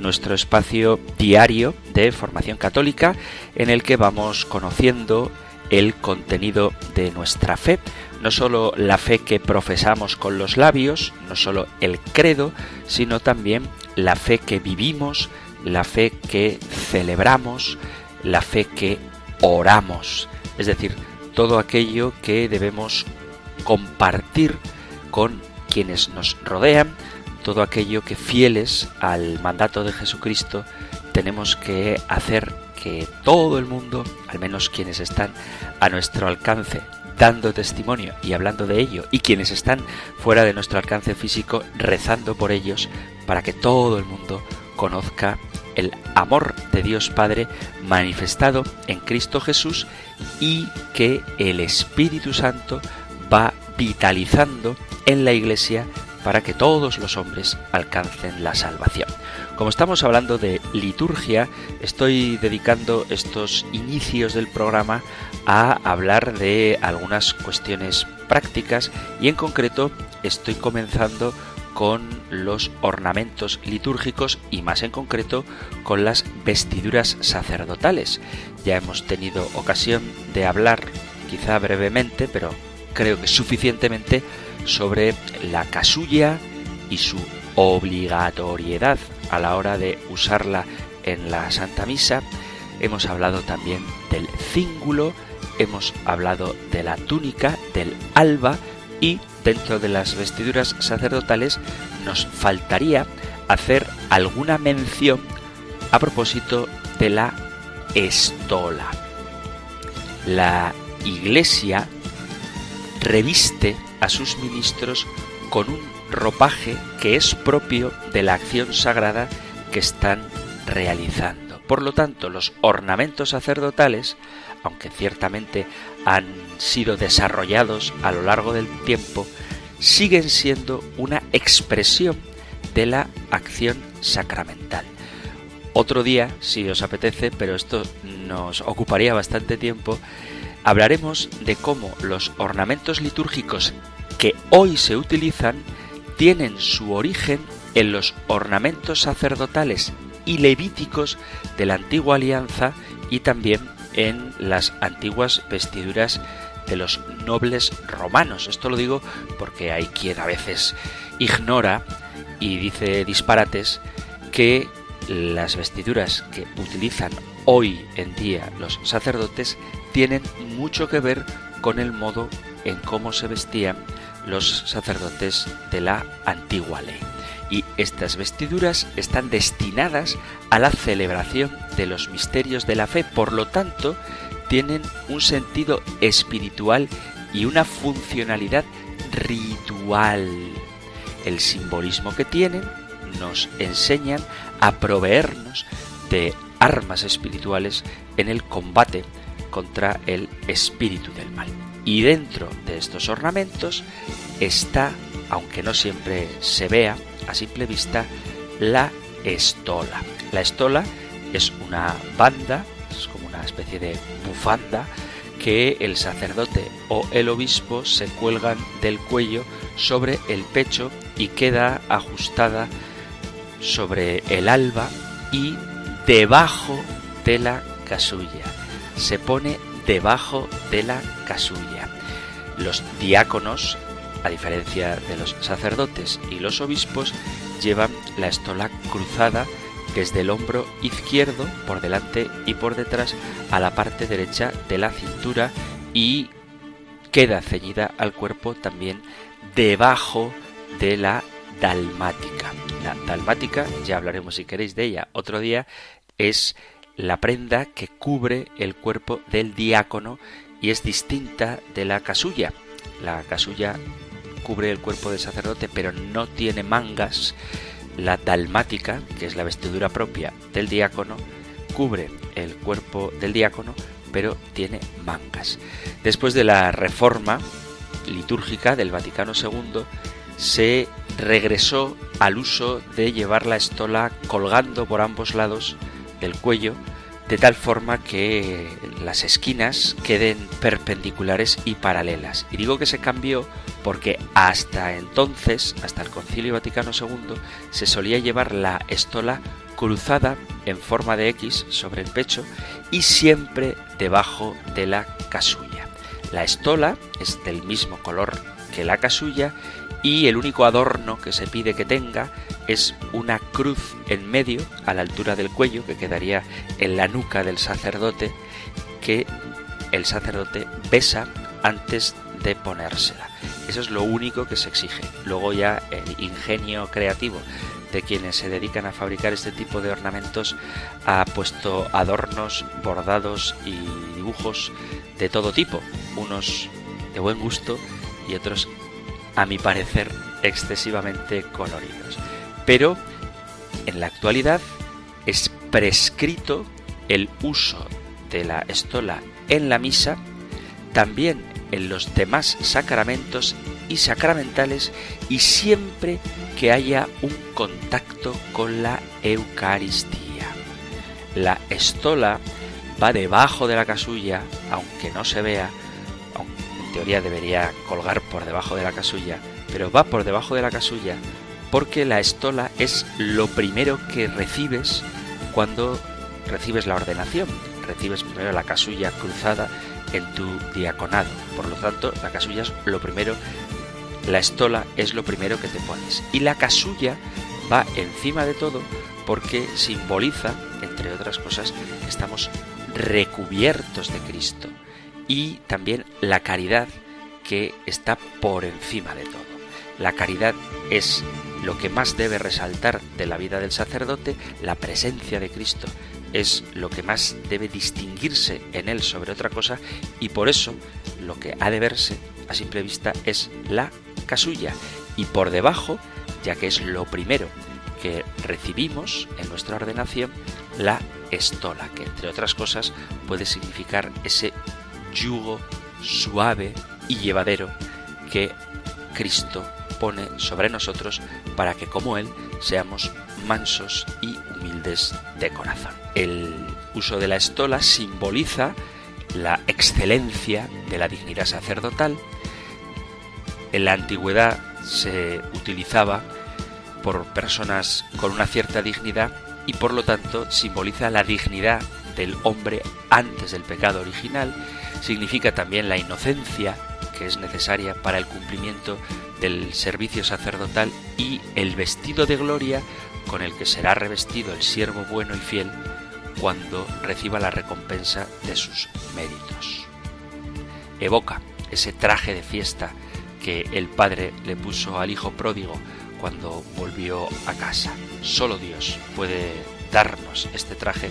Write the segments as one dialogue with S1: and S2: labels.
S1: nuestro espacio diario de formación católica en el que vamos conociendo el contenido de nuestra fe, no solo la fe que profesamos con los labios, no solo el credo, sino también la fe que vivimos, la fe que celebramos, la fe que oramos, es decir, todo aquello que debemos compartir con quienes nos rodean, todo aquello que fieles al mandato de Jesucristo tenemos que hacer que todo el mundo, al menos quienes están a nuestro alcance, dando testimonio y hablando de ello, y quienes están fuera de nuestro alcance físico, rezando por ellos, para que todo el mundo conozca el amor de Dios Padre manifestado en Cristo Jesús y que el Espíritu Santo va vitalizando en la Iglesia para que todos los hombres alcancen la salvación. Como estamos hablando de liturgia, estoy dedicando estos inicios del programa a hablar de algunas cuestiones prácticas y en concreto estoy comenzando con los ornamentos litúrgicos y más en concreto con las vestiduras sacerdotales. Ya hemos tenido ocasión de hablar, quizá brevemente, pero creo que suficientemente, sobre la casulla y su obligatoriedad a la hora de usarla en la Santa Misa. Hemos hablado también del cíngulo, hemos hablado de la túnica, del alba y dentro de las vestiduras sacerdotales nos faltaría hacer alguna mención a propósito de la estola. La Iglesia reviste a sus ministros con un ropaje que es propio de la acción sagrada que están realizando. Por lo tanto, los ornamentos sacerdotales, aunque ciertamente han sido desarrollados a lo largo del tiempo, siguen siendo una expresión de la acción sacramental. Otro día, si os apetece, pero esto nos ocuparía bastante tiempo, hablaremos de cómo los ornamentos litúrgicos que hoy se utilizan tienen su origen en los ornamentos sacerdotales y levíticos de la antigua alianza y también en las antiguas vestiduras de los nobles romanos. Esto lo digo porque hay quien a veces ignora y dice disparates que las vestiduras que utilizan hoy en día los sacerdotes tienen mucho que ver con el modo en cómo se vestían los sacerdotes de la antigua ley. Y estas vestiduras están destinadas a la celebración de los misterios de la fe, por lo tanto, tienen un sentido espiritual y una funcionalidad ritual. El simbolismo que tienen nos enseñan a proveernos de armas espirituales en el combate contra el espíritu del mal. Y dentro de estos ornamentos está, aunque no siempre se vea a simple vista, la estola. La estola es una banda, es como una especie de bufanda que el sacerdote o el obispo se cuelgan del cuello sobre el pecho y queda ajustada sobre el alba y debajo de la casulla. Se pone debajo de la casulla. Los diáconos, a diferencia de los sacerdotes y los obispos, llevan la estola cruzada desde el hombro izquierdo por delante y por detrás a la parte derecha de la cintura y queda ceñida al cuerpo también debajo de la dalmática. La dalmática, ya hablaremos si queréis de ella otro día, es la prenda que cubre el cuerpo del diácono y es distinta de la casulla. La casulla cubre el cuerpo del sacerdote pero no tiene mangas, La dalmática, que es la vestidura propia del diácono, cubre el cuerpo del diácono, pero tiene mangas. Después de la reforma litúrgica del Vaticano II, se regresó al uso de llevar la estola colgando por ambos lados del cuello, de tal forma que las esquinas queden perpendiculares y paralelas. Y digo que se cambió porque hasta entonces, hasta el Concilio Vaticano II, se solía llevar la estola cruzada en forma de X sobre el pecho y siempre debajo de la casulla. La estola es del mismo color que la casulla y el único adorno que se pide que tenga es una cruz en medio a la altura del cuello que quedaría en la nuca del sacerdote que el sacerdote besa antes de ponérsela. Eso es lo único que se exige. Luego ya el ingenio creativo de quienes se dedican a fabricar este tipo de ornamentos ha puesto adornos, bordados y dibujos de todo tipo, unos de buen gusto y otros, a mi parecer, excesivamente coloridos. Pero en la actualidad es prescrito el uso de la estola en la misa, también en los demás sacramentos y sacramentales y siempre que haya un contacto con la Eucaristía. La estola va debajo de la casulla, aunque no se vea, teoría debería colgar por debajo de la casulla, pero va por debajo de la casulla porque la estola es lo primero que recibes cuando recibes la ordenación. Recibes primero la casulla cruzada en tu diaconado. Por lo tanto, la casulla es lo primero la estola es lo primero que te pones. Y la casulla va encima de todo porque simboliza, entre otras cosas, que estamos recubiertos de Cristo. Y también la caridad que está por encima de todo. La caridad es lo que más debe resaltar de la vida del sacerdote, la presencia de Cristo es lo que más debe distinguirse en él sobre otra cosa y por eso lo que ha de verse a simple vista es la casulla y por debajo, ya que es lo primero que recibimos en nuestra ordenación, la estola, que entre otras cosas puede significar ese yugo suave y llevadero que Cristo pone sobre nosotros para que como Él seamos mansos y humildes de corazón. El uso de la estola simboliza la excelencia de la dignidad sacerdotal, en la antigüedad se utilizaba por personas con una cierta dignidad y por lo tanto simboliza la dignidad del hombre antes del pecado original, significa también la inocencia que es necesaria para el cumplimiento del servicio sacerdotal y el vestido de gloria con el que será revestido el siervo bueno y fiel cuando reciba la recompensa de sus méritos. Evoca ese traje de fiesta que el Padre le puso al Hijo pródigo cuando volvió a casa. Solo Dios puede darnos este traje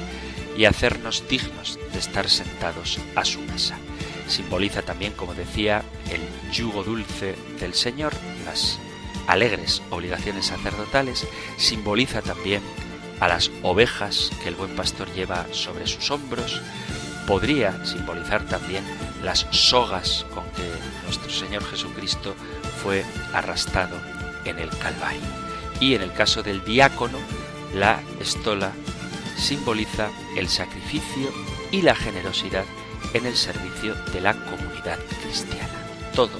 S1: y hacernos dignos de estar sentados a su mesa. Simboliza también, como decía, el yugo dulce del Señor, las alegres obligaciones sacerdotales, simboliza también a las ovejas que el buen pastor lleva sobre sus hombros, podría simbolizar también las sogas con que nuestro Señor Jesucristo fue arrastrado en el Calvario. Y en el caso del diácono, la estola simboliza el sacrificio y la generosidad en el servicio de la comunidad cristiana. Todo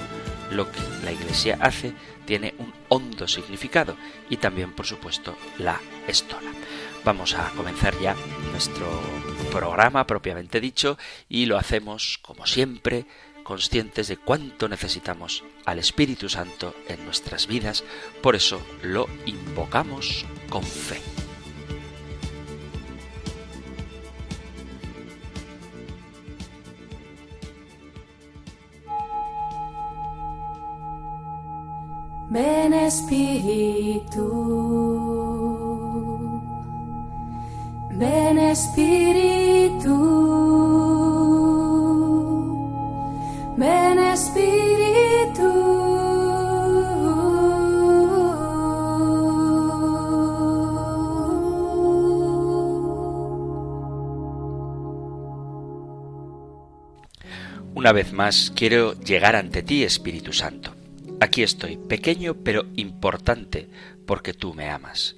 S1: lo que la Iglesia hace tiene un hondo significado y también, por supuesto, la estola. Vamos a comenzar ya nuestro programa propiamente dicho y lo hacemos, como siempre, conscientes de cuánto necesitamos al Espíritu Santo en nuestras vidas, por eso lo invocamos con fe.
S2: Ven Espíritu, ven Espíritu, ven Espíritu.
S1: Una vez más, quiero llegar ante ti, Espíritu Santo. Aquí estoy, pequeño pero importante, porque tú me amas.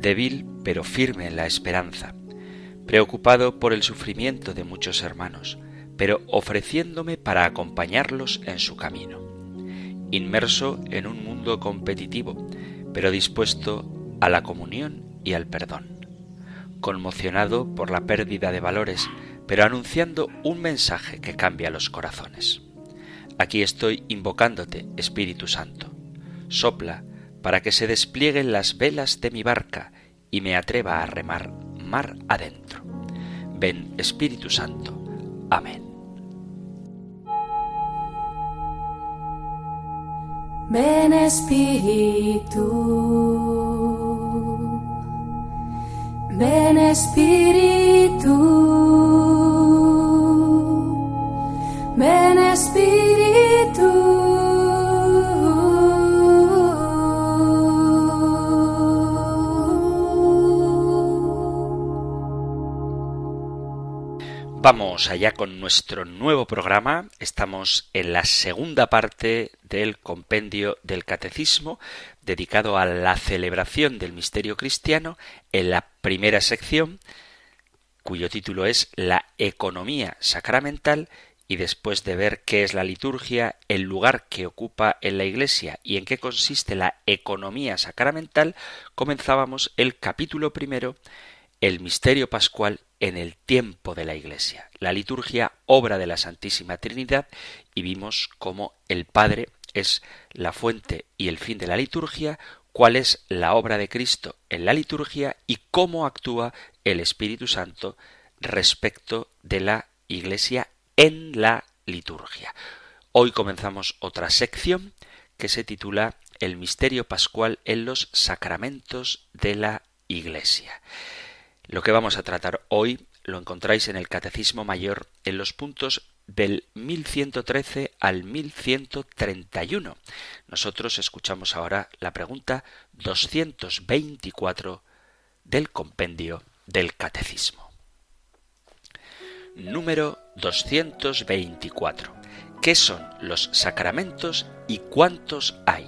S1: Débil pero firme en la esperanza. Preocupado por el sufrimiento de muchos hermanos, pero ofreciéndome para acompañarlos en su camino. Inmerso en un mundo competitivo, pero dispuesto a la comunión y al perdón. Conmocionado por la pérdida de valores, pero anunciando un mensaje que cambia los corazones. Aquí estoy invocándote, Espíritu Santo. Sopla para que se desplieguen las velas de mi barca y me atreva a remar mar adentro. Ven, Espíritu Santo. Amén.
S2: Ven Espíritu, ven Espíritu, ven Espíritu.
S1: Vamos allá con nuestro nuevo programa. Estamos en la segunda parte del compendio del catecismo dedicado a la celebración del misterio cristiano en la primera sección cuyo título es La economía sacramental y después de ver qué es la liturgia, el lugar que ocupa en la Iglesia y en qué consiste la economía sacramental, comenzábamos el capítulo primero, el misterio pascual en el tiempo de la Iglesia. La liturgia, obra de la Santísima Trinidad, y vimos cómo el Padre es la fuente y el fin de la liturgia, cuál es la obra de Cristo en la liturgia y cómo actúa el Espíritu Santo respecto de la Iglesia en la liturgia. Hoy comenzamos otra sección que se titula El misterio pascual en los sacramentos de la Iglesia. Lo que vamos a tratar hoy lo encontráis en el Catecismo Mayor en los puntos del 1113 al 1131. Nosotros escuchamos ahora la pregunta 224 del compendio del Catecismo. Número 224. ¿Qué son los sacramentos y cuántos hay?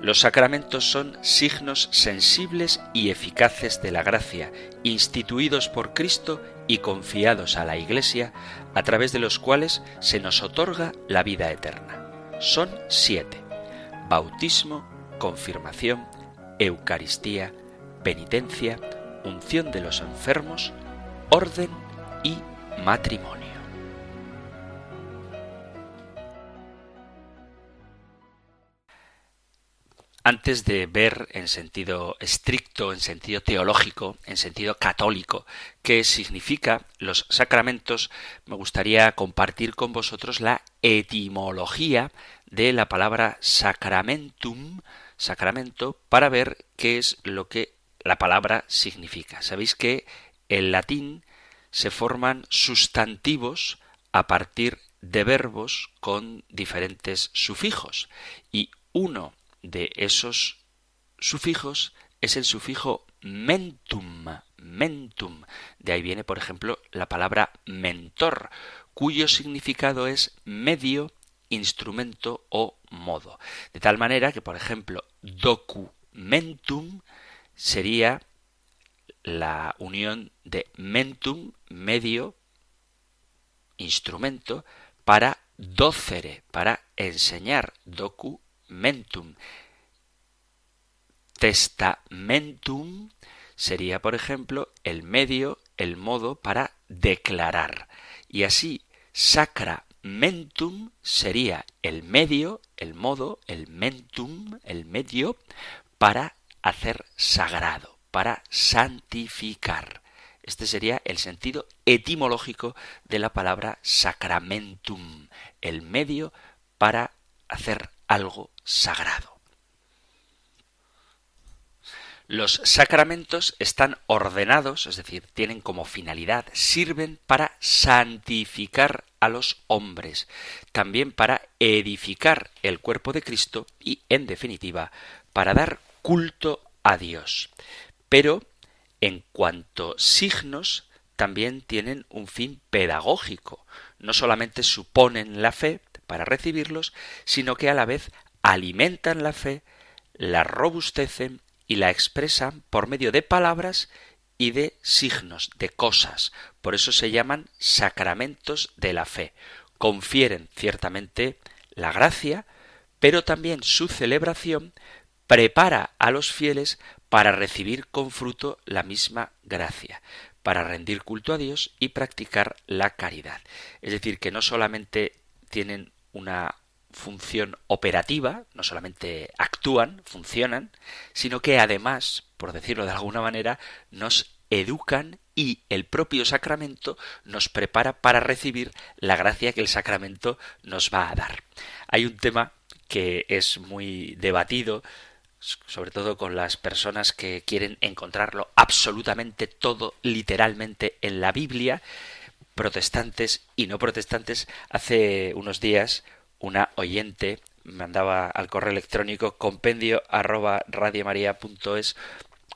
S1: Los sacramentos son signos sensibles y eficaces de la gracia, instituidos por Cristo y confiados a la Iglesia, a través de los cuales se nos otorga la vida eterna. Son siete. Bautismo, confirmación, Eucaristía, penitencia, unción de los enfermos, orden y matrimonio. Antes de ver en sentido estricto, en sentido teológico, en sentido católico, qué significa los sacramentos, me gustaría compartir con vosotros la etimología de la palabra sacramentum, sacramento, para ver qué es lo que la palabra significa. Sabéis que en latín se forman sustantivos a partir de verbos con diferentes sufijos y uno de esos sufijos es el sufijo mentum, mentum. De ahí viene, por ejemplo, la palabra mentor, cuyo significado es medio, instrumento o modo. De tal manera que, por ejemplo, documentum sería la unión de mentum, medio, instrumento, para docere, para enseñar, docu mentum. Testamentum sería, por ejemplo, el medio, el modo para declarar. Y así, sacramentum sería el medio, el modo, el mentum, el medio, para hacer sagrado, para santificar. Este sería el sentido etimológico de la palabra sacramentum, el medio para hacer algo sagrado. Los sacramentos están ordenados, es decir, tienen como finalidad, sirven para santificar a los hombres, también para edificar el cuerpo de Cristo y, en definitiva, para dar culto a Dios. Pero, en cuanto signos, también tienen un fin pedagógico. no solamente suponen la fe para recibirlos, sino que a la vez alimentan la fe, la robustecen y la expresan por medio de palabras y de signos, de cosas. Por eso se llaman sacramentos de la fe. Confieren ciertamente la gracia, pero también su celebración prepara a los fieles para recibir con fruto la misma gracia, para rendir culto a Dios y practicar la caridad. Es decir, que no solamente tienen una función operativa, no solamente actúan, funcionan, sino que además, por decirlo de alguna manera, nos educan y el propio sacramento nos prepara para recibir la gracia que el sacramento nos va a dar. Hay un tema que es muy debatido, sobre todo con las personas que quieren encontrarlo absolutamente todo literalmente en la Biblia, protestantes y no protestantes. Hace unos días una oyente mandaba al correo electrónico compendio arroba radiomaria.es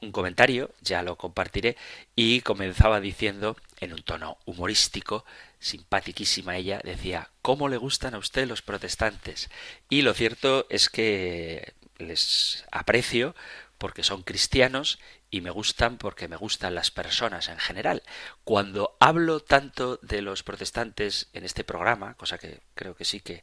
S1: un comentario, ya lo compartiré, y comenzaba diciendo, en un tono humorístico, simpaticísima ella, decía, ¿cómo le gustan a usted los protestantes? Y lo cierto es que les aprecio porque son cristianos y me gustan porque me gustan las personas en general. Cuando hablo tanto de los protestantes en este programa, cosa que creo que sí que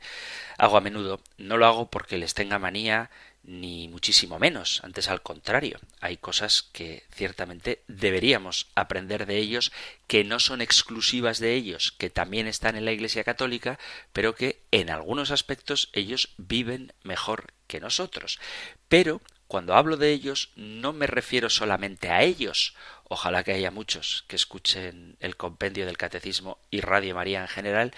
S1: hago a menudo, no lo hago porque les tenga manía ni muchísimo menos, antes al contrario, hay cosas que ciertamente deberíamos aprender de ellos, que no son exclusivas de ellos, que también están en la Iglesia Católica, pero que en algunos aspectos ellos viven mejor que nosotros. Pero cuando hablo de ellos no me refiero solamente a ellos, ojalá que haya muchos que escuchen el compendio del Catecismo y Radio María en general,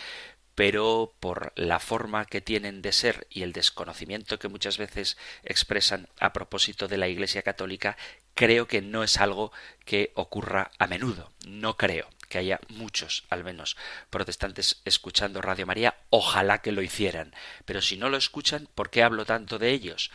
S1: pero por la forma que tienen de ser y el desconocimiento que muchas veces expresan a propósito de la Iglesia Católica, creo que no es algo que ocurra a menudo. No creo que haya muchos, al menos, protestantes escuchando Radio María. Ojalá que lo hicieran. Pero si no lo escuchan, ¿por qué hablo tanto de ellos?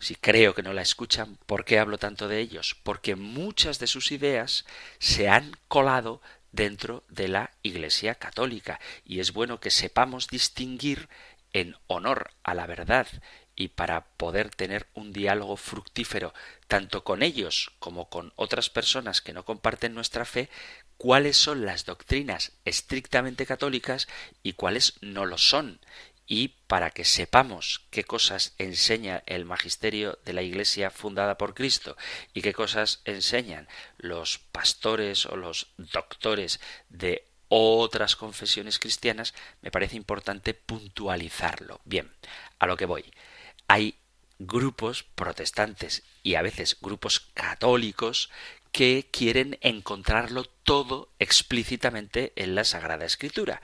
S1: si creo que no la escuchan, ¿por qué hablo tanto de ellos? Porque muchas de sus ideas se han colado dentro de la Iglesia católica. Y es bueno que sepamos distinguir en honor a la verdad y para poder tener un diálogo fructífero tanto con ellos como con otras personas que no comparten nuestra fe, cuáles son las doctrinas estrictamente católicas y cuáles no lo son y para que sepamos qué cosas enseña el magisterio de la Iglesia fundada por Cristo y qué cosas enseñan los pastores o los doctores de otras confesiones cristianas, me parece importante puntualizarlo. Bien, a lo que voy. Hay grupos protestantes y a veces grupos católicos que quieren encontrarlo todo explícitamente en la Sagrada Escritura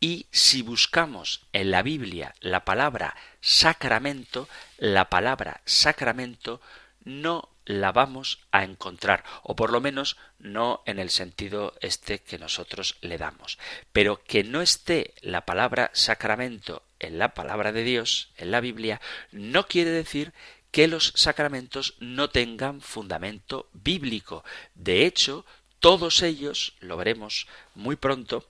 S1: y si buscamos en la Biblia la palabra sacramento, la palabra sacramento no la vamos a encontrar, o por lo menos no en el sentido este que nosotros le damos. Pero que no esté la palabra sacramento en la palabra de Dios, en la Biblia, no quiere decir que los sacramentos no tengan fundamento bíblico. De hecho, todos ellos, lo veremos muy pronto,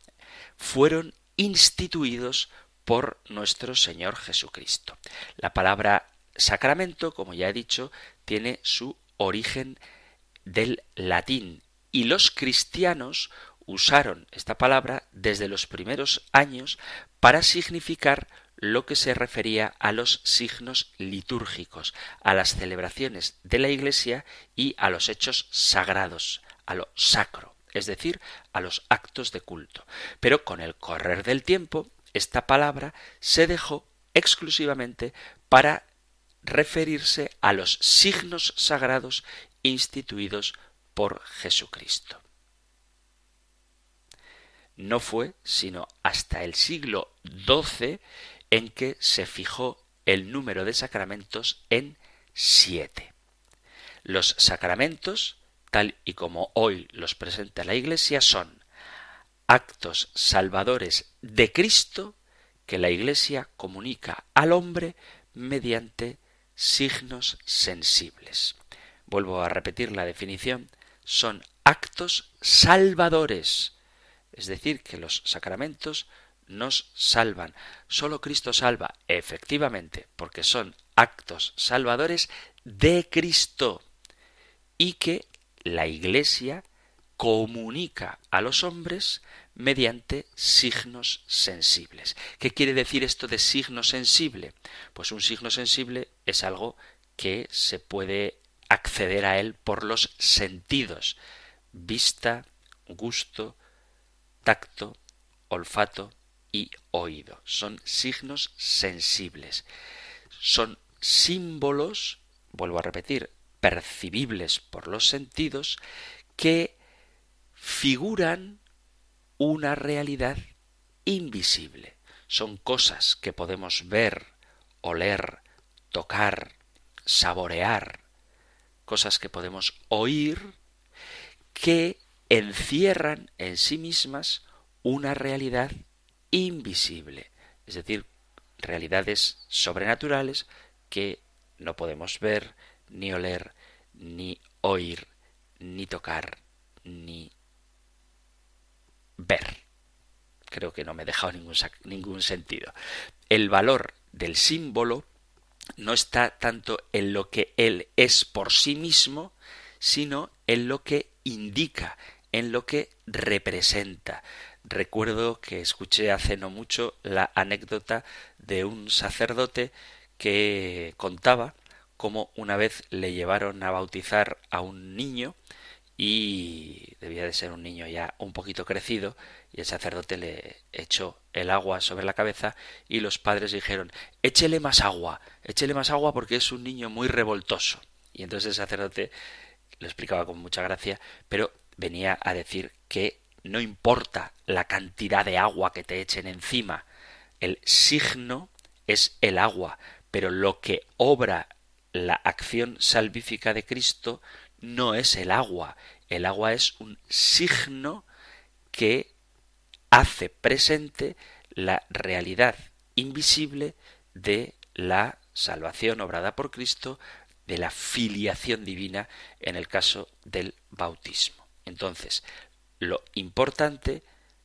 S1: fueron instituidos por nuestro Señor Jesucristo. La palabra sacramento, como ya he dicho, tiene su origen del latín y los cristianos usaron esta palabra desde los primeros años para significar lo que se refería a los signos litúrgicos, a las celebraciones de la Iglesia y a los hechos sagrados, a lo sacro es decir, a los actos de culto. Pero con el correr del tiempo, esta palabra se dejó exclusivamente para referirse a los signos sagrados instituidos por Jesucristo. No fue sino hasta el siglo XII en que se fijó el número de sacramentos en siete. Los sacramentos tal y como hoy los presenta la Iglesia, son actos salvadores de Cristo que la Iglesia comunica al hombre mediante signos sensibles. Vuelvo a repetir la definición, son actos salvadores, es decir, que los sacramentos nos salvan. Solo Cristo salva, efectivamente, porque son actos salvadores de Cristo y que la Iglesia comunica a los hombres mediante signos sensibles. ¿Qué quiere decir esto de signo sensible? Pues un signo sensible es algo que se puede acceder a él por los sentidos. Vista, gusto, tacto, olfato y oído. Son signos sensibles. Son símbolos, vuelvo a repetir, percibibles por los sentidos que figuran una realidad invisible. Son cosas que podemos ver, oler, tocar, saborear, cosas que podemos oír, que encierran en sí mismas una realidad invisible, es decir, realidades sobrenaturales que no podemos ver, ni oler, ni oír, ni tocar, ni ver. Creo que no me he dejado ningún, ningún sentido. El valor del símbolo no está tanto en lo que él es por sí mismo, sino en lo que indica, en lo que representa. Recuerdo que escuché hace no mucho la anécdota de un sacerdote que contaba cómo una vez le llevaron a bautizar a un niño y debía de ser un niño ya un poquito crecido y el sacerdote le echó el agua sobre la cabeza y los padres dijeron échele más agua, échele más agua porque es un niño muy revoltoso. Y entonces el sacerdote lo explicaba con mucha gracia, pero venía a decir que no importa la cantidad de agua que te echen encima, el signo es el agua, pero lo que obra la acción salvífica de Cristo no es el agua. El agua es un signo que hace presente la realidad invisible de la salvación obrada por Cristo, de la filiación divina en el caso del bautismo. Entonces, lo importante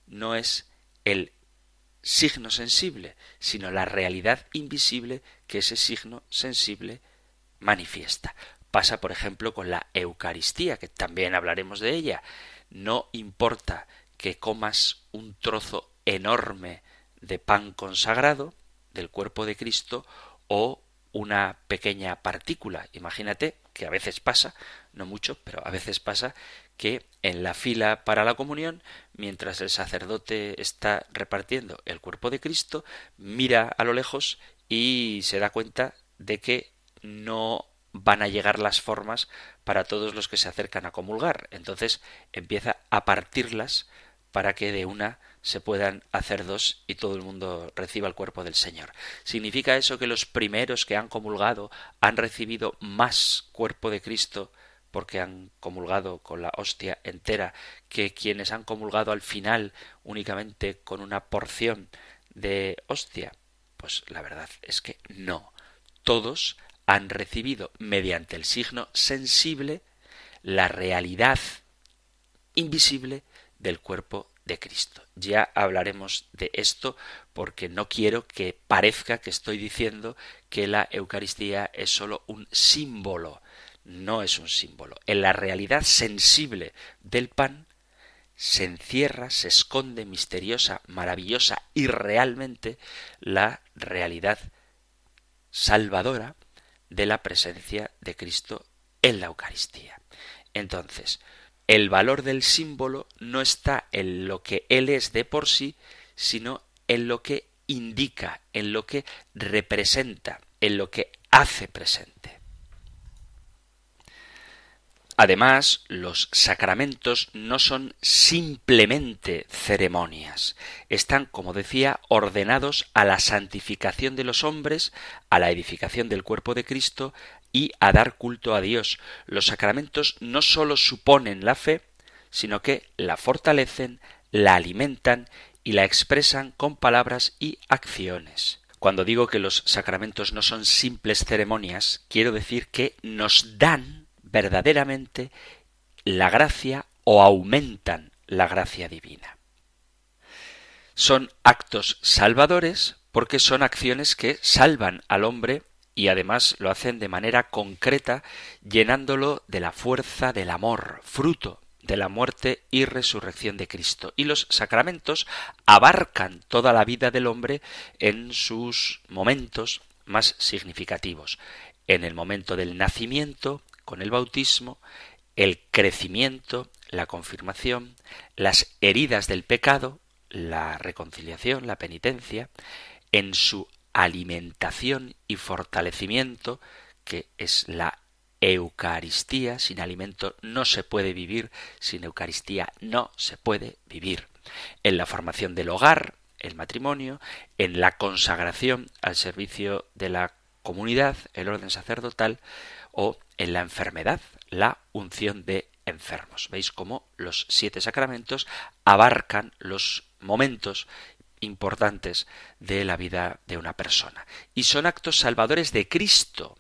S1: no es el signo sensible, sino la realidad invisible que ese signo sensible manifiesta. Pasa, por ejemplo, con la Eucaristía, que también hablaremos de ella. No importa que comas un trozo enorme de pan consagrado del cuerpo de Cristo o una pequeña partícula. Imagínate que a veces pasa, no mucho, pero a veces pasa que en la fila para la comunión, mientras el sacerdote está repartiendo el cuerpo de Cristo, mira a lo lejos y se da cuenta de que no van a llegar las formas para todos los que se acercan a comulgar. Entonces empieza a partirlas para que de una se puedan hacer dos y todo el mundo reciba el cuerpo del Señor. ¿Significa eso que los primeros que han comulgado han recibido más cuerpo de Cristo porque han comulgado con la hostia entera que quienes han comulgado al final únicamente con una porción de hostia? Pues la verdad es que no. Todos han recibido mediante el signo sensible la realidad invisible del cuerpo de Cristo. Ya hablaremos de esto porque no quiero que parezca que estoy diciendo que la Eucaristía es sólo un símbolo. No es un símbolo. En la realidad sensible del pan se encierra, se esconde misteriosa, maravillosa y realmente la realidad salvadora de la presencia de Cristo en la Eucaristía. Entonces, el valor del símbolo no está en lo que Él es de por sí, sino en lo que indica, en lo que representa, en lo que hace presente. Además, los sacramentos no son simplemente ceremonias, están, como decía, ordenados a la santificación de los hombres, a la edificación del cuerpo de Cristo y a dar culto a Dios. Los sacramentos no sólo suponen la fe, sino que la fortalecen, la alimentan y la expresan con palabras y acciones. Cuando digo que los sacramentos no son simples ceremonias, quiero decir que nos dan verdaderamente la gracia o aumentan la gracia divina. Son actos salvadores porque son acciones que salvan al hombre y además lo hacen de manera concreta, llenándolo de la fuerza del amor, fruto de la muerte y resurrección de Cristo. Y los sacramentos abarcan toda la vida del hombre en sus momentos más significativos. En el momento del nacimiento, con el bautismo, el crecimiento, la confirmación, las heridas del pecado, la reconciliación, la penitencia, en su alimentación y fortalecimiento, que es la Eucaristía. Sin alimento no se puede vivir, sin Eucaristía no se puede vivir. En la formación del hogar, el matrimonio, en la consagración al servicio de la comunidad, el orden sacerdotal, o en la enfermedad, la unción de enfermos. Veis cómo los siete sacramentos abarcan los momentos importantes de la vida de una persona. Y son actos salvadores de Cristo,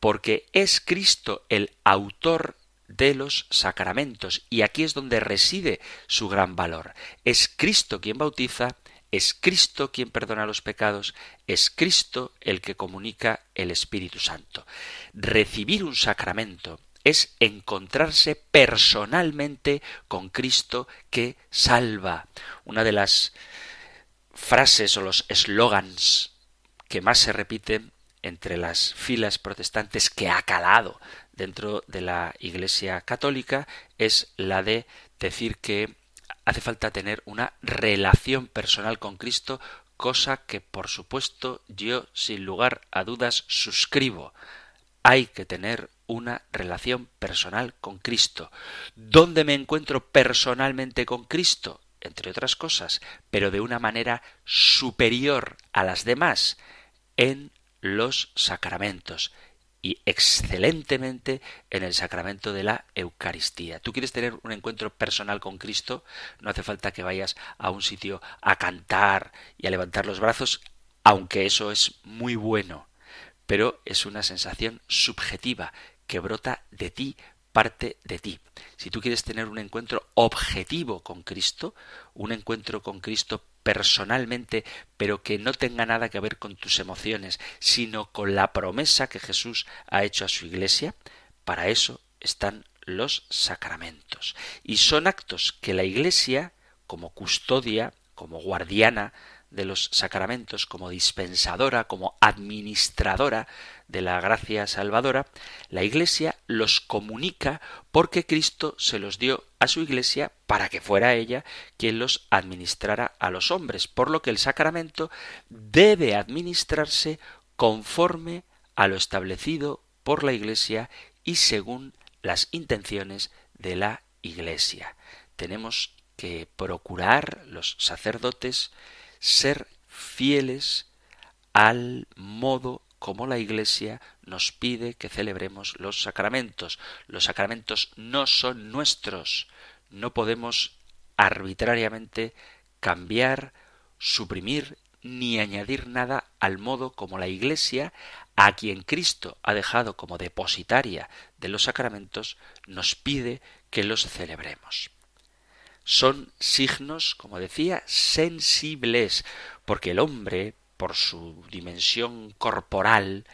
S1: porque es Cristo el autor de los sacramentos, y aquí es donde reside su gran valor. Es Cristo quien bautiza, es Cristo quien perdona los pecados, es Cristo el que comunica el Espíritu Santo. Recibir un sacramento es encontrarse personalmente con Cristo que salva. Una de las frases o los eslogans que más se repiten entre las filas protestantes que ha calado dentro de la Iglesia católica es la de decir que hace falta tener una relación personal con Cristo, cosa que por supuesto yo sin lugar a dudas suscribo. Hay que tener una relación personal con Cristo. ¿Dónde me encuentro personalmente con Cristo? entre otras cosas, pero de una manera superior a las demás, en los sacramentos y excelentemente en el sacramento de la Eucaristía. Tú quieres tener un encuentro personal con Cristo, no hace falta que vayas a un sitio a cantar y a levantar los brazos, aunque eso es muy bueno, pero es una sensación subjetiva que brota de ti parte de ti. Si tú quieres tener un encuentro objetivo con Cristo, un encuentro con Cristo personalmente, pero que no tenga nada que ver con tus emociones, sino con la promesa que Jesús ha hecho a su Iglesia, para eso están los sacramentos. Y son actos que la Iglesia, como custodia, como guardiana de los sacramentos, como dispensadora, como administradora de la gracia salvadora, la Iglesia los comunica porque Cristo se los dio a su Iglesia para que fuera ella quien los administrara a los hombres, por lo que el sacramento debe administrarse conforme a lo establecido por la Iglesia y según las intenciones de la Iglesia. Tenemos que procurar los sacerdotes ser fieles al modo como la Iglesia nos pide que celebremos los sacramentos. Los sacramentos no son nuestros. No podemos arbitrariamente cambiar, suprimir ni añadir nada al modo como la Iglesia, a quien Cristo ha dejado como depositaria de los sacramentos, nos pide que los celebremos son signos, como decía, sensibles, porque el hombre, por su dimensión corporal,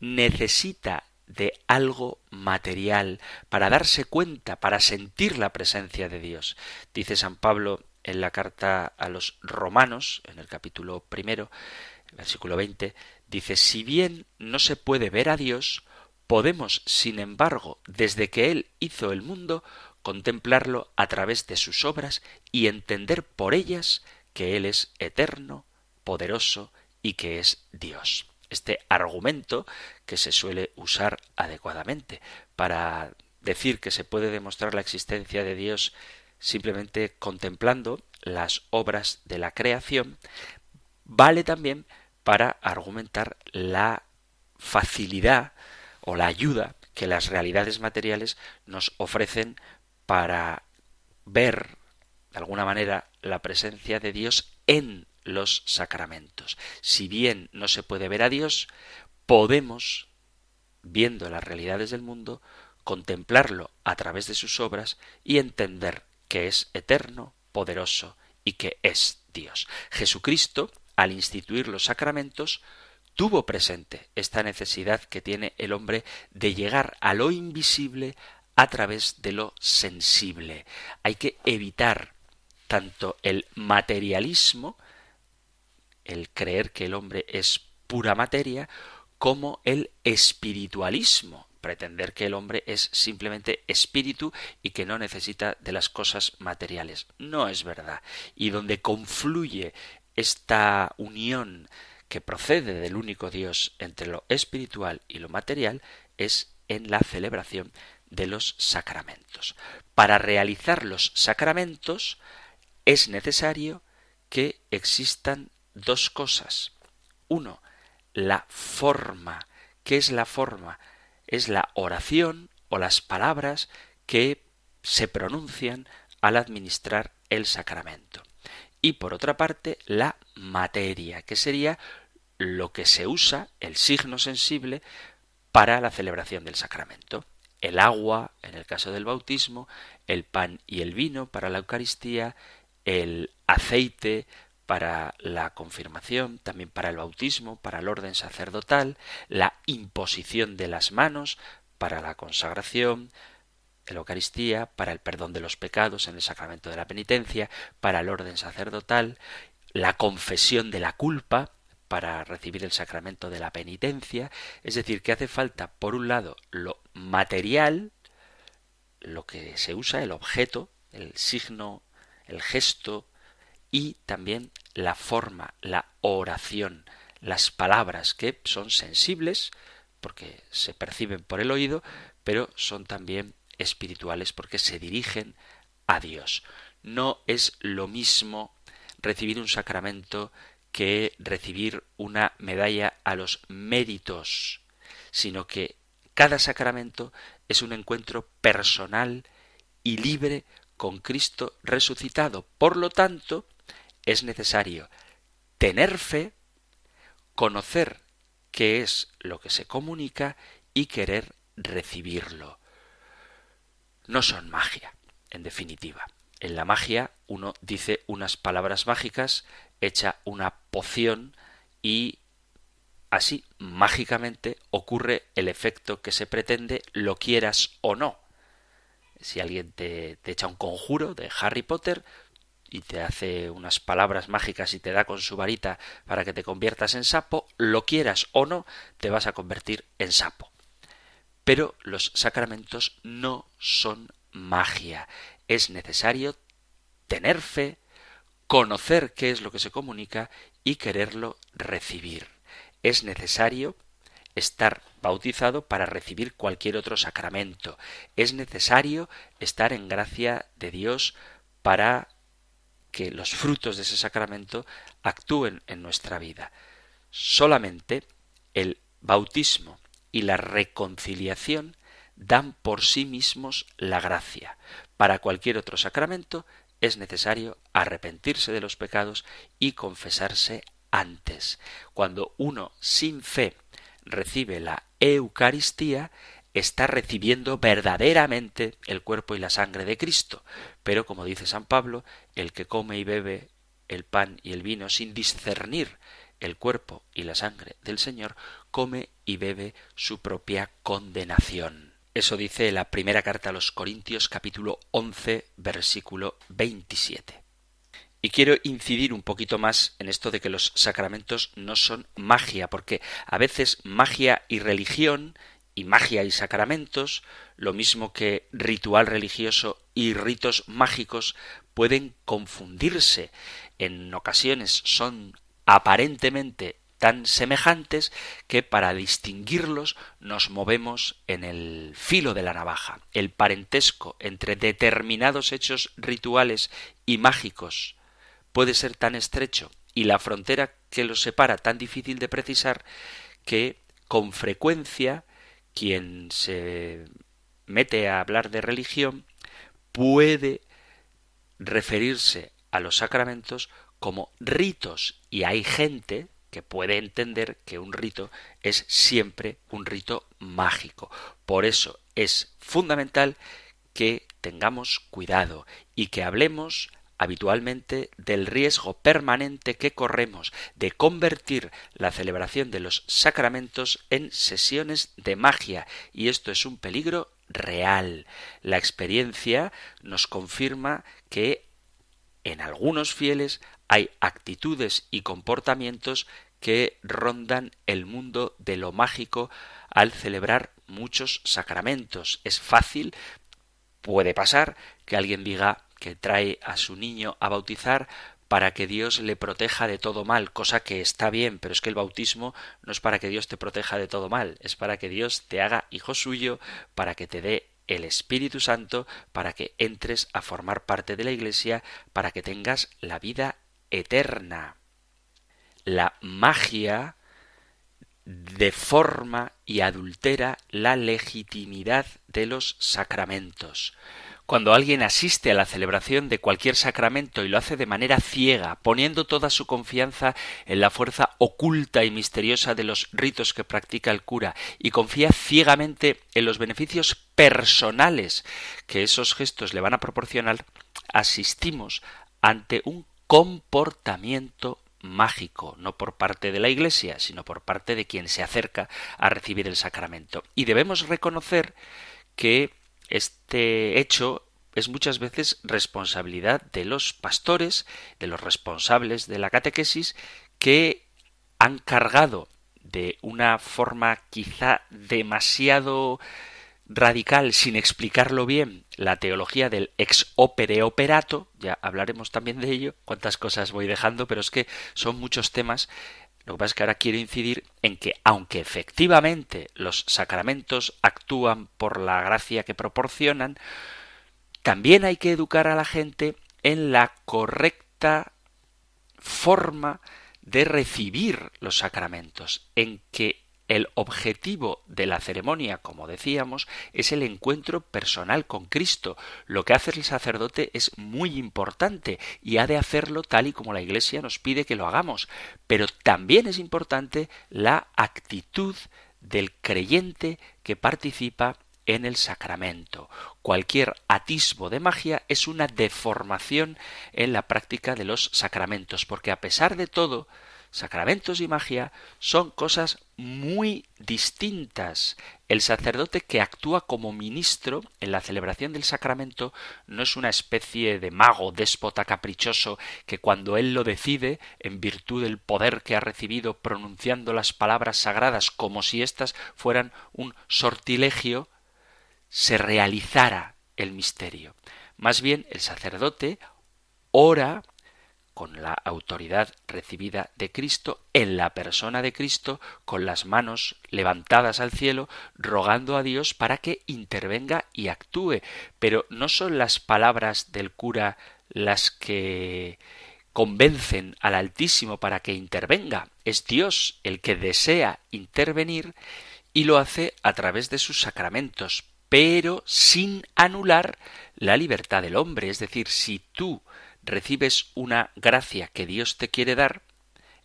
S1: necesita de algo material para darse cuenta, para sentir la presencia de Dios. Dice San Pablo en la carta a los romanos, en el capítulo primero, versículo 20, dice, si bien no se puede ver a Dios, podemos, sin embargo, desde que Él hizo el mundo, contemplarlo a través de sus obras y entender por ellas que Él es eterno, poderoso y que es Dios. Este argumento que se suele usar adecuadamente para decir que se puede demostrar la existencia de Dios simplemente contemplando las obras de la creación, vale también para argumentar la facilidad o la ayuda que las realidades materiales nos ofrecen para ver de alguna manera la presencia de Dios en los sacramentos. Si bien no se puede ver a Dios, podemos, viendo las realidades del mundo, contemplarlo a través de sus obras y entender que es eterno, poderoso y que es Dios. Jesucristo, al instituir los sacramentos, tuvo presente esta necesidad que tiene el hombre de llegar a lo invisible a través de lo sensible. Hay que evitar tanto el materialismo, el creer que el hombre es pura materia, como el espiritualismo, pretender que el hombre es simplemente espíritu y que no necesita de las cosas materiales. No es verdad. Y donde confluye esta unión que procede del único Dios entre lo espiritual y lo material es en la celebración de los sacramentos. Para realizar los sacramentos es necesario que existan dos cosas. Uno, la forma. ¿Qué es la forma? Es la oración o las palabras que se pronuncian al administrar el sacramento. Y por otra parte, la materia, que sería lo que se usa, el signo sensible, para la celebración del sacramento. El agua, en el caso del bautismo, el pan y el vino para la Eucaristía, el aceite para la confirmación, también para el bautismo, para el orden sacerdotal, la imposición de las manos para la consagración, la Eucaristía, para el perdón de los pecados en el sacramento de la penitencia, para el orden sacerdotal, la confesión de la culpa para recibir el sacramento de la penitencia, es decir, que hace falta, por un lado, lo material, lo que se usa, el objeto, el signo, el gesto, y también la forma, la oración, las palabras que son sensibles porque se perciben por el oído, pero son también espirituales porque se dirigen a Dios. No es lo mismo recibir un sacramento que recibir una medalla a los méritos, sino que cada sacramento es un encuentro personal y libre con Cristo resucitado. Por lo tanto, es necesario tener fe, conocer qué es lo que se comunica y querer recibirlo. No son magia, en definitiva. En la magia uno dice unas palabras mágicas, echa una poción y así mágicamente ocurre el efecto que se pretende, lo quieras o no. Si alguien te, te echa un conjuro de Harry Potter, y te hace unas palabras mágicas y te da con su varita para que te conviertas en sapo, lo quieras o no, te vas a convertir en sapo. Pero los sacramentos no son magia. Es necesario tener fe, conocer qué es lo que se comunica y quererlo recibir. Es necesario estar bautizado para recibir cualquier otro sacramento. Es necesario estar en gracia de Dios para que los frutos de ese sacramento actúen en nuestra vida. Solamente el bautismo y la reconciliación dan por sí mismos la gracia. Para cualquier otro sacramento es necesario arrepentirse de los pecados y confesarse antes. Cuando uno sin fe recibe la Eucaristía, está recibiendo verdaderamente el cuerpo y la sangre de Cristo. Pero, como dice San Pablo, el que come y bebe el pan y el vino sin discernir el cuerpo y la sangre del Señor, come y bebe su propia condenación. Eso dice la primera carta a los Corintios capítulo 11 versículo 27. Y quiero incidir un poquito más en esto de que los sacramentos no son magia, porque a veces magia y religión y magia y sacramentos, lo mismo que ritual religioso y ritos mágicos, pueden confundirse. En ocasiones son aparentemente tan semejantes que para distinguirlos nos movemos en el filo de la navaja. El parentesco entre determinados hechos rituales y mágicos puede ser tan estrecho y la frontera que los separa tan difícil de precisar que con frecuencia quien se mete a hablar de religión puede referirse a los sacramentos como ritos y hay gente que puede entender que un rito es siempre un rito mágico. Por eso es fundamental que tengamos cuidado y que hablemos habitualmente del riesgo permanente que corremos de convertir la celebración de los sacramentos en sesiones de magia y esto es un peligro real. La experiencia nos confirma que en algunos fieles hay actitudes y comportamientos que rondan el mundo de lo mágico al celebrar muchos sacramentos. Es fácil, puede pasar, que alguien diga que trae a su niño a bautizar para que Dios le proteja de todo mal, cosa que está bien, pero es que el bautismo no es para que Dios te proteja de todo mal, es para que Dios te haga hijo suyo, para que te dé el Espíritu Santo, para que entres a formar parte de la Iglesia, para que tengas la vida eterna. La magia deforma y adultera la legitimidad de los sacramentos. Cuando alguien asiste a la celebración de cualquier sacramento y lo hace de manera ciega, poniendo toda su confianza en la fuerza oculta y misteriosa de los ritos que practica el cura, y confía ciegamente en los beneficios personales que esos gestos le van a proporcionar, asistimos ante un comportamiento mágico, no por parte de la Iglesia, sino por parte de quien se acerca a recibir el sacramento. Y debemos reconocer que este hecho es muchas veces responsabilidad de los pastores, de los responsables de la catequesis, que han cargado de una forma quizá demasiado radical sin explicarlo bien la teología del ex opere operato, ya hablaremos también de ello, cuántas cosas voy dejando, pero es que son muchos temas. Lo que pasa es que ahora quiero incidir en que, aunque efectivamente los sacramentos actúan por la gracia que proporcionan, también hay que educar a la gente en la correcta forma de recibir los sacramentos, en que el objetivo de la ceremonia, como decíamos, es el encuentro personal con Cristo. Lo que hace el sacerdote es muy importante y ha de hacerlo tal y como la Iglesia nos pide que lo hagamos. Pero también es importante la actitud del creyente que participa en el sacramento. Cualquier atisbo de magia es una deformación en la práctica de los sacramentos, porque a pesar de todo, Sacramentos y magia son cosas muy distintas. El sacerdote que actúa como ministro en la celebración del sacramento no es una especie de mago déspota caprichoso que cuando él lo decide, en virtud del poder que ha recibido pronunciando las palabras sagradas como si éstas fueran un sortilegio, se realizara el misterio. Más bien el sacerdote ora con la autoridad recibida de Cristo, en la persona de Cristo, con las manos levantadas al cielo, rogando a Dios para que intervenga y actúe. Pero no son las palabras del cura las que convencen al Altísimo para que intervenga. Es Dios el que desea intervenir y lo hace a través de sus sacramentos, pero sin anular la libertad del hombre. Es decir, si tú recibes una gracia que Dios te quiere dar,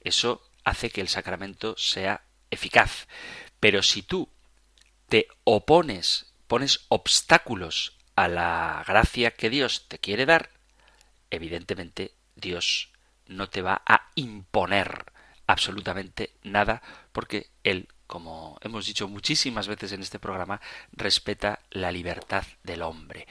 S1: eso hace que el sacramento sea eficaz. Pero si tú te opones, pones obstáculos a la gracia que Dios te quiere dar, evidentemente Dios no te va a imponer absolutamente nada porque Él, como hemos dicho muchísimas veces en este programa, respeta la libertad del hombre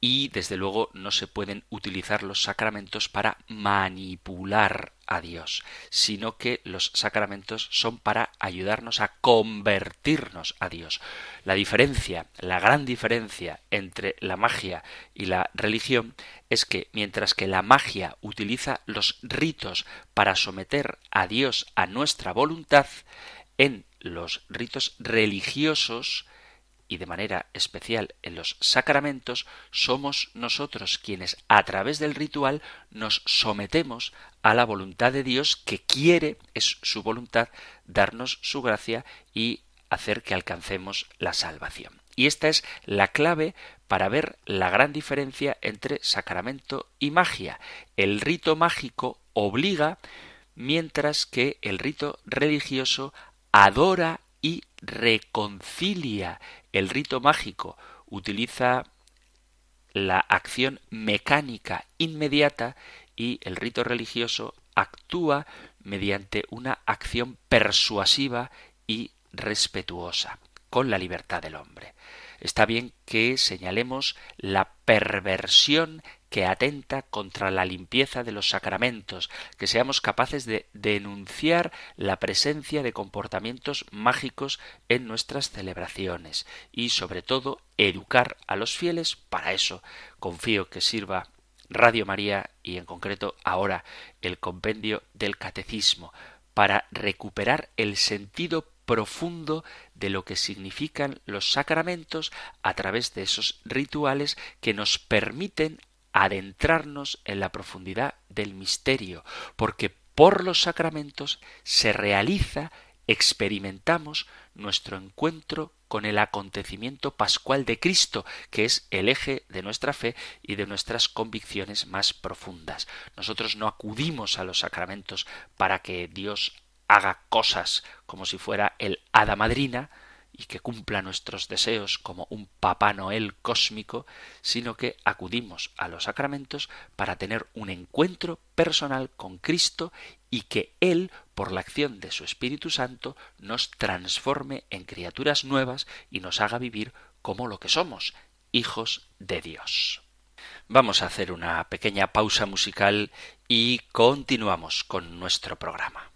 S1: y desde luego no se pueden utilizar los sacramentos para manipular a Dios, sino que los sacramentos son para ayudarnos a convertirnos a Dios. La diferencia, la gran diferencia entre la magia y la religión es que mientras que la magia utiliza los ritos para someter a Dios a nuestra voluntad, en los ritos religiosos y de manera especial en los sacramentos, somos nosotros quienes a través del ritual nos sometemos a la voluntad de Dios que quiere, es su voluntad, darnos su gracia y hacer que alcancemos la salvación. Y esta es la clave para ver la gran diferencia entre sacramento y magia. El rito mágico obliga, mientras que el rito religioso adora y reconcilia. El rito mágico utiliza la acción mecánica inmediata y el rito religioso actúa mediante una acción persuasiva y respetuosa con la libertad del hombre. Está bien que señalemos la perversión que atenta contra la limpieza de los sacramentos, que seamos capaces de denunciar la presencia de comportamientos mágicos en nuestras celebraciones y sobre todo educar a los fieles para eso. Confío que sirva Radio María y en concreto ahora el compendio del catecismo para recuperar el sentido profundo de lo que significan los sacramentos a través de esos rituales que nos permiten adentrarnos en la profundidad del misterio, porque por los sacramentos se realiza, experimentamos nuestro encuentro con el acontecimiento pascual de Cristo, que es el eje de nuestra fe y de nuestras convicciones más profundas. Nosotros no acudimos a los sacramentos para que Dios haga cosas como si fuera el hada madrina, y que cumpla nuestros deseos como un Papá Noel cósmico, sino que acudimos a los sacramentos para tener un encuentro personal con Cristo y que Él, por la acción de su Espíritu Santo, nos transforme en criaturas nuevas y nos haga vivir como lo que somos, hijos de Dios. Vamos a hacer una pequeña pausa musical y continuamos con nuestro programa.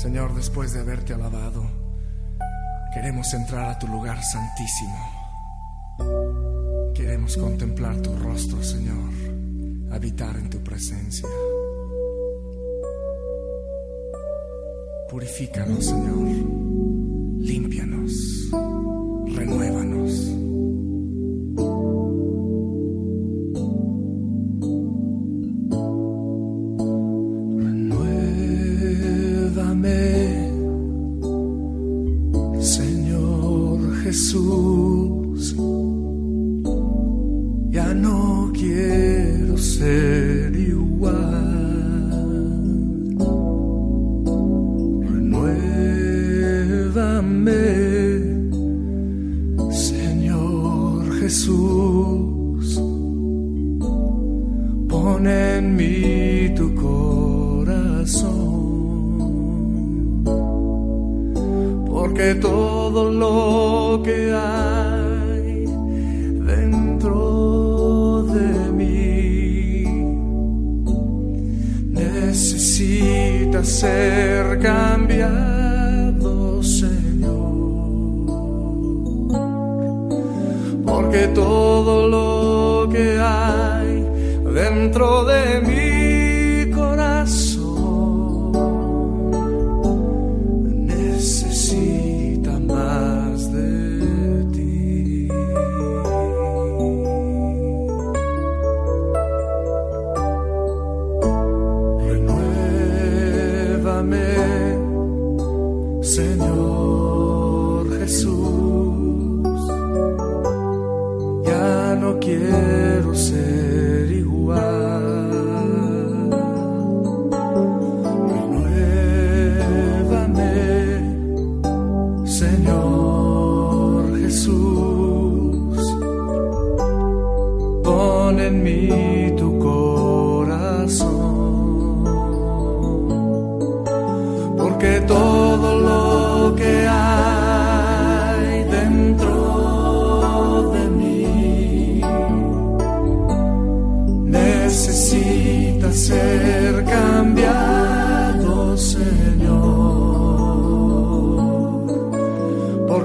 S3: Señor, después de haberte alabado, queremos entrar a tu lugar santísimo. Queremos contemplar tu rostro, Señor, habitar en tu presencia. Purifícanos, Señor, límpianos, renuévanos.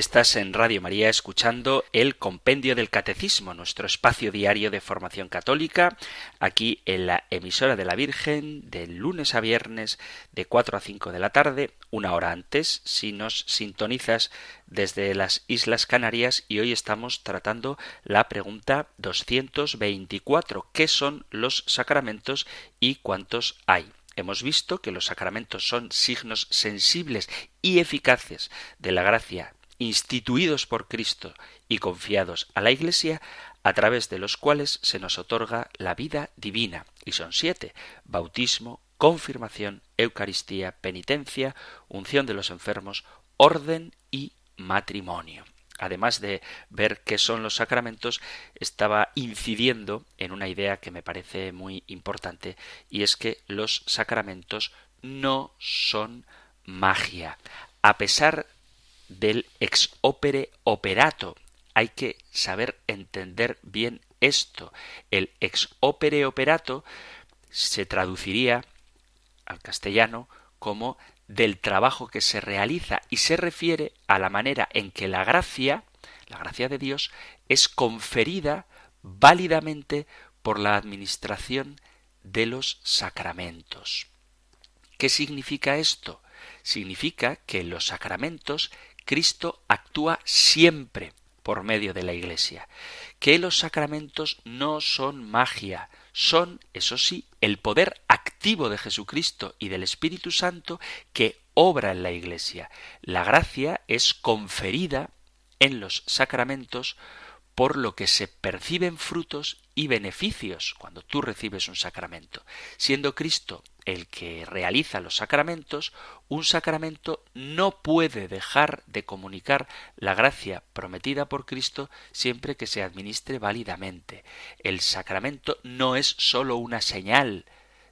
S1: Estás en Radio María escuchando el Compendio del Catecismo, nuestro espacio diario de formación católica, aquí en la emisora de la Virgen, de lunes a viernes, de 4 a 5 de la tarde, una hora antes, si nos sintonizas desde las Islas Canarias, y hoy estamos tratando la pregunta 224, ¿qué son los sacramentos y cuántos hay? Hemos visto que los sacramentos son signos sensibles y eficaces de la gracia instituidos por Cristo y confiados a la Iglesia, a través de los cuales se nos otorga la vida divina. Y son siete. Bautismo, confirmación, Eucaristía, penitencia, unción de los enfermos, orden y matrimonio. Además de ver qué son los sacramentos, estaba incidiendo en una idea que me parece muy importante, y es que los sacramentos no son magia. A pesar del ex opere operato. Hay que saber entender bien esto. El ex opere operato se traduciría al castellano como del trabajo que se realiza y se refiere a la manera en que la gracia, la gracia de Dios, es conferida válidamente por la administración de los sacramentos. ¿Qué significa esto? Significa que los sacramentos Cristo actúa siempre por medio de la Iglesia, que los sacramentos no son magia, son, eso sí, el poder activo de Jesucristo y del Espíritu Santo que obra en la Iglesia. La gracia es conferida en los sacramentos por lo que se perciben frutos y beneficios cuando tú recibes un sacramento. Siendo Cristo el que realiza los sacramentos, un sacramento no puede dejar de comunicar la gracia prometida por Cristo siempre que se administre válidamente. El sacramento no es sólo una señal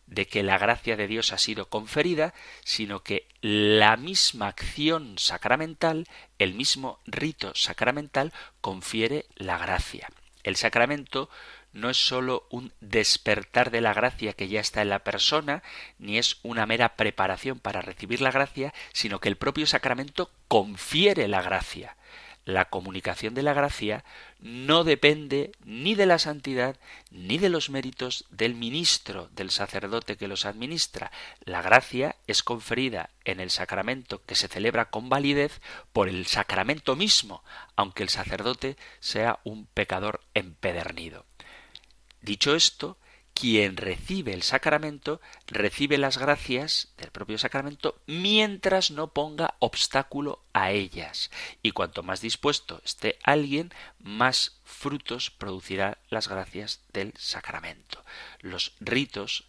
S1: de que la gracia de Dios ha sido conferida, sino que la misma acción sacramental, el mismo rito sacramental, confiere la gracia. El sacramento no es sólo un despertar de la gracia que ya está en la persona, ni es una mera preparación para recibir la gracia, sino que el propio sacramento confiere la gracia. La comunicación de la gracia no depende ni de la santidad ni de los méritos del ministro, del sacerdote que los administra. La gracia es conferida en el sacramento que se celebra con validez por el sacramento mismo, aunque el sacerdote sea un pecador empedernido. Dicho esto, quien recibe el sacramento recibe las gracias del propio sacramento mientras no ponga obstáculo a ellas. Y cuanto más dispuesto esté alguien, más frutos producirá las gracias del sacramento. Los ritos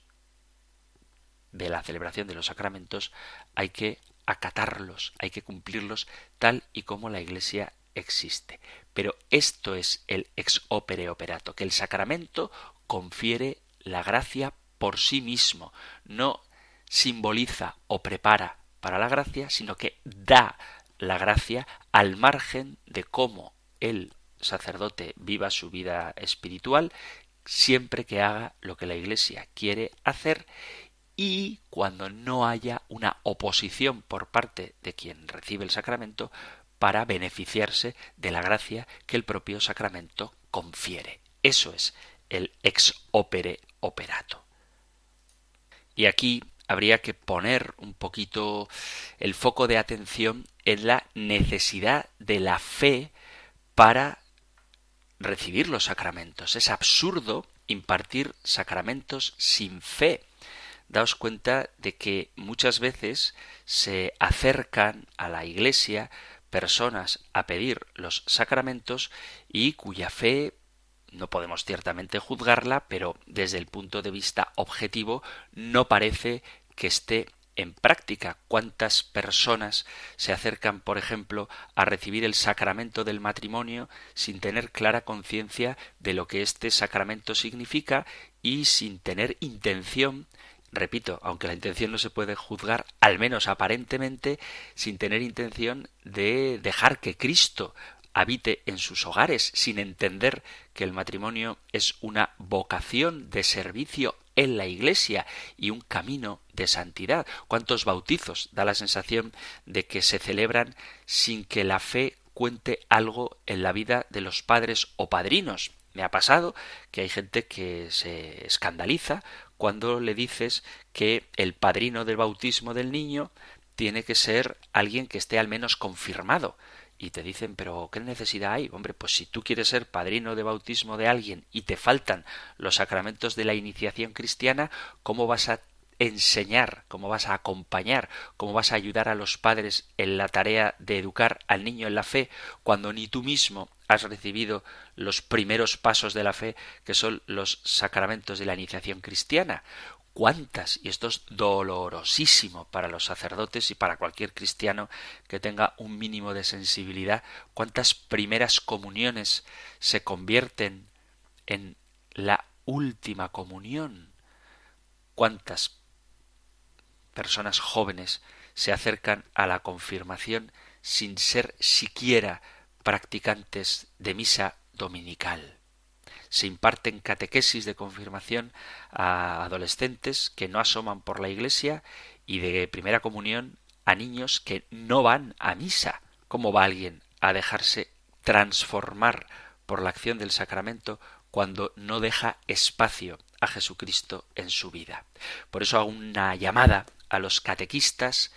S1: de la celebración de los sacramentos hay que acatarlos, hay que cumplirlos tal y como la Iglesia existe. Pero esto es el ex opere operato, que el sacramento confiere la gracia por sí mismo, no simboliza o prepara para la gracia, sino que da la gracia al margen de cómo el sacerdote viva su vida espiritual, siempre que haga lo que la Iglesia quiere hacer y cuando no haya una oposición por parte de quien recibe el sacramento para beneficiarse de la gracia que el propio sacramento confiere. Eso es el ex opere operato. Y aquí habría que poner un poquito el foco de atención en la necesidad de la fe para recibir los sacramentos. Es absurdo impartir sacramentos sin fe. Daos cuenta de que muchas veces se acercan a la Iglesia personas a pedir los sacramentos y cuya fe no podemos ciertamente juzgarla, pero desde el punto de vista objetivo no parece que esté en práctica. ¿Cuántas personas se acercan, por ejemplo, a recibir el sacramento del matrimonio sin tener clara conciencia de lo que este sacramento significa y sin tener intención repito, aunque la intención no se puede juzgar, al menos aparentemente, sin tener intención de dejar que Cristo habite en sus hogares, sin entender que el matrimonio es una vocación de servicio en la Iglesia y un camino de santidad. ¿Cuántos bautizos da la sensación de que se celebran sin que la fe cuente algo en la vida de los padres o padrinos. Me ha pasado que hay gente que se escandaliza cuando le dices que el padrino del bautismo del niño tiene que ser alguien que esté al menos confirmado. Y te dicen, pero ¿qué necesidad hay? Hombre, pues si tú quieres ser padrino de bautismo de alguien y te faltan los sacramentos de la iniciación cristiana, ¿cómo vas a enseñar, cómo vas a acompañar, cómo vas a ayudar a los padres en la tarea de educar al niño en la fe cuando ni tú mismo has recibido los primeros pasos de la fe que son los sacramentos de la iniciación cristiana. ¿Cuántas? Y esto es dolorosísimo para los sacerdotes y para cualquier cristiano que tenga un mínimo de sensibilidad. ¿Cuántas primeras comuniones se convierten en la última comunión? ¿Cuántas personas jóvenes se acercan a la confirmación sin ser siquiera practicantes de misa dominical. Se imparten catequesis de confirmación a adolescentes que no asoman por la iglesia y de primera comunión a niños que no van a misa. ¿Cómo va alguien a dejarse transformar por la acción del sacramento cuando no deja espacio a Jesucristo en su vida? Por eso hago una llamada a los catequistas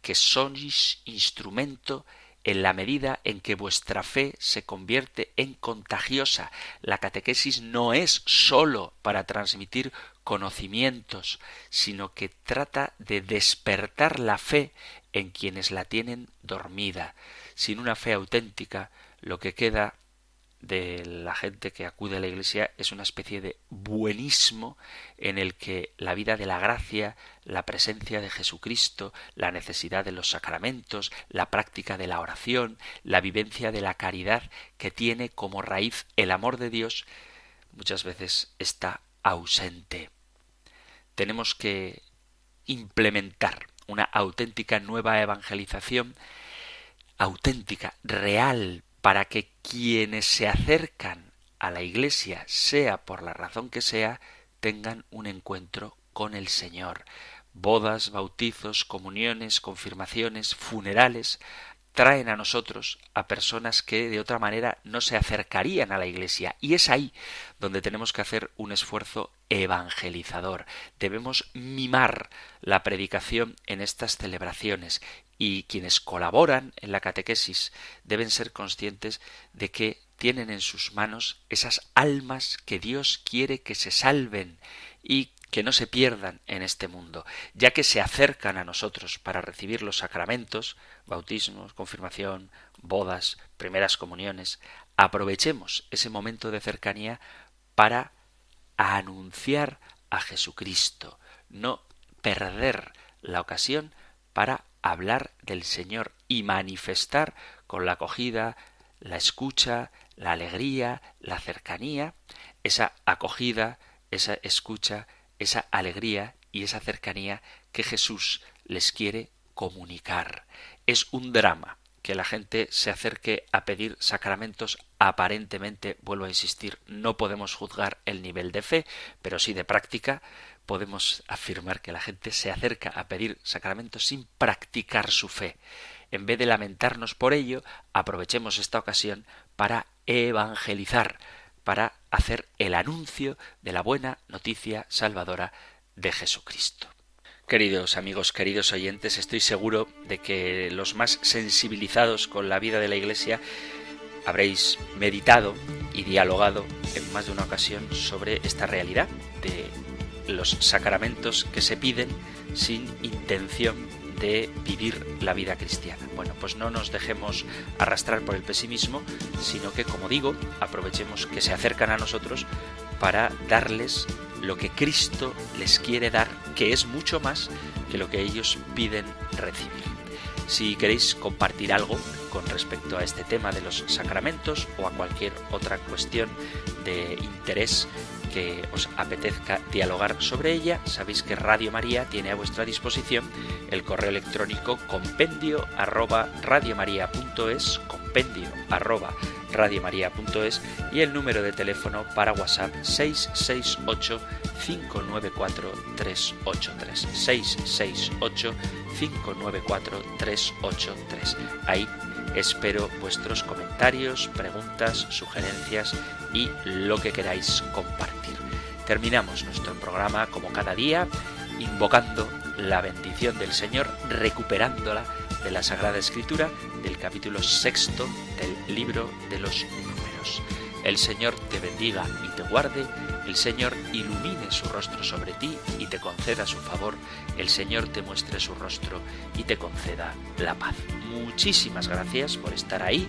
S1: que sois instrumento en la medida en que vuestra fe se convierte en contagiosa. La catequesis no es sólo para transmitir conocimientos, sino que trata de despertar la fe en quienes la tienen dormida. Sin una fe auténtica, lo que queda de la gente que acude a la iglesia es una especie de buenismo en el que la vida de la gracia, la presencia de Jesucristo, la necesidad de los sacramentos, la práctica de la oración, la vivencia de la caridad que tiene como raíz el amor de Dios, muchas veces está ausente. Tenemos que implementar una auténtica nueva evangelización auténtica, real, para que quienes se acercan a la Iglesia, sea por la razón que sea, tengan un encuentro con el Señor. Bodas, bautizos, comuniones, confirmaciones, funerales, traen a nosotros a personas que de otra manera no se acercarían a la Iglesia. Y es ahí donde tenemos que hacer un esfuerzo evangelizador. Debemos mimar la predicación en estas celebraciones y quienes colaboran en la catequesis deben ser conscientes de que tienen en sus manos esas almas que Dios quiere que se salven y que no se pierdan en este mundo, ya que se acercan a nosotros para recibir los sacramentos, bautismos, confirmación, bodas, primeras comuniones, aprovechemos ese momento de cercanía para anunciar a Jesucristo, no perder la ocasión para hablar del Señor y manifestar con la acogida, la escucha, la alegría, la cercanía, esa acogida, esa escucha, esa alegría y esa cercanía que Jesús les quiere comunicar. Es un drama que la gente se acerque a pedir sacramentos aparentemente, vuelvo a insistir, no podemos juzgar el nivel de fe, pero sí de práctica, podemos afirmar que la gente se acerca a pedir sacramentos sin practicar su fe. En vez de lamentarnos por ello, aprovechemos esta ocasión para evangelizar, para hacer el anuncio de la buena noticia salvadora de Jesucristo. Queridos amigos, queridos oyentes, estoy seguro de que los más sensibilizados con la vida de la Iglesia habréis meditado y dialogado en más de una ocasión sobre esta realidad de los sacramentos que se piden sin intención de vivir la vida cristiana. Bueno, pues no nos dejemos arrastrar por el pesimismo, sino que, como digo, aprovechemos que se acercan a nosotros para darles lo que Cristo les quiere dar, que es mucho más que lo que ellos piden recibir. Si queréis compartir algo con respecto a este tema de los sacramentos o a cualquier otra cuestión de interés que os apetezca dialogar sobre ella, sabéis que Radio María tiene a vuestra disposición el correo electrónico compendio arroba radiomaria.es, compendio arroba radiomaria.es y el número de teléfono para WhatsApp 668 594 383 668 594 383. Ahí Espero vuestros comentarios, preguntas, sugerencias y lo que queráis compartir. Terminamos nuestro programa como cada día invocando la bendición del Señor, recuperándola de la Sagrada Escritura del capítulo sexto del libro de los números. El Señor te bendiga y te guarde, el Señor ilumine su rostro sobre ti y te conceda su favor, el Señor te muestre su rostro y te conceda la paz. Muchísimas gracias por estar ahí,